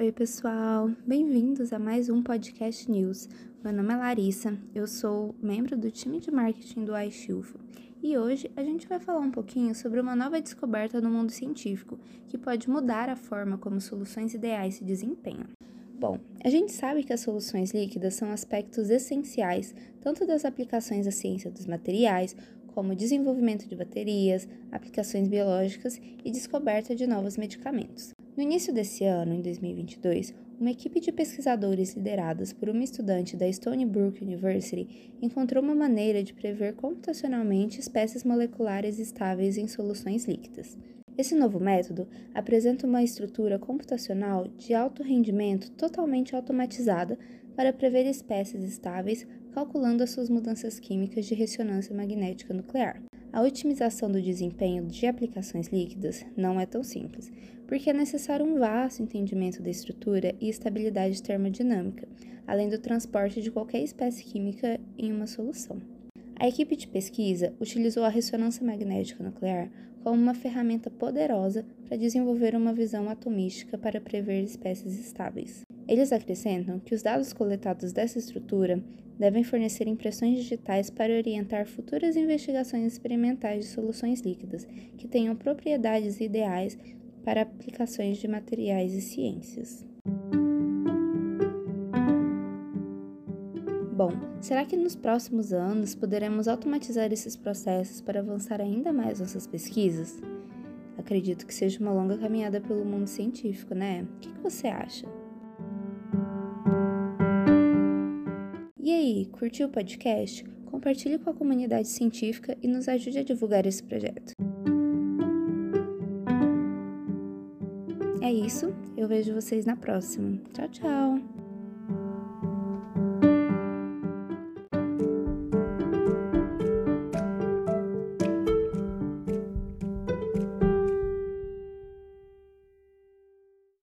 Oi, pessoal, bem-vindos a mais um podcast news. Meu nome é Larissa, eu sou membro do time de marketing do iShilfo e hoje a gente vai falar um pouquinho sobre uma nova descoberta no mundo científico que pode mudar a forma como soluções ideais se desempenham. Bom, a gente sabe que as soluções líquidas são aspectos essenciais tanto das aplicações da ciência dos materiais, como desenvolvimento de baterias, aplicações biológicas e descoberta de novos medicamentos. No início desse ano, em 2022, uma equipe de pesquisadores lideradas por uma estudante da Stony Brook University encontrou uma maneira de prever computacionalmente espécies moleculares estáveis em soluções líquidas. Esse novo método apresenta uma estrutura computacional de alto rendimento totalmente automatizada para prever espécies estáveis, calculando as suas mudanças químicas de ressonância magnética nuclear. A otimização do desempenho de aplicações líquidas não é tão simples, porque é necessário um vasto entendimento da estrutura e estabilidade termodinâmica, além do transporte de qualquer espécie química em uma solução. A equipe de pesquisa utilizou a ressonância magnética nuclear como uma ferramenta poderosa para desenvolver uma visão atomística para prever espécies estáveis. Eles acrescentam que os dados coletados dessa estrutura devem fornecer impressões digitais para orientar futuras investigações experimentais de soluções líquidas que tenham propriedades ideais para aplicações de materiais e ciências. Bom, será que nos próximos anos poderemos automatizar esses processos para avançar ainda mais nossas pesquisas? Acredito que seja uma longa caminhada pelo mundo científico, né? O que você acha? E aí, curtiu o podcast? Compartilhe com a comunidade científica e nos ajude a divulgar esse projeto. É isso, eu vejo vocês na próxima. Tchau, tchau!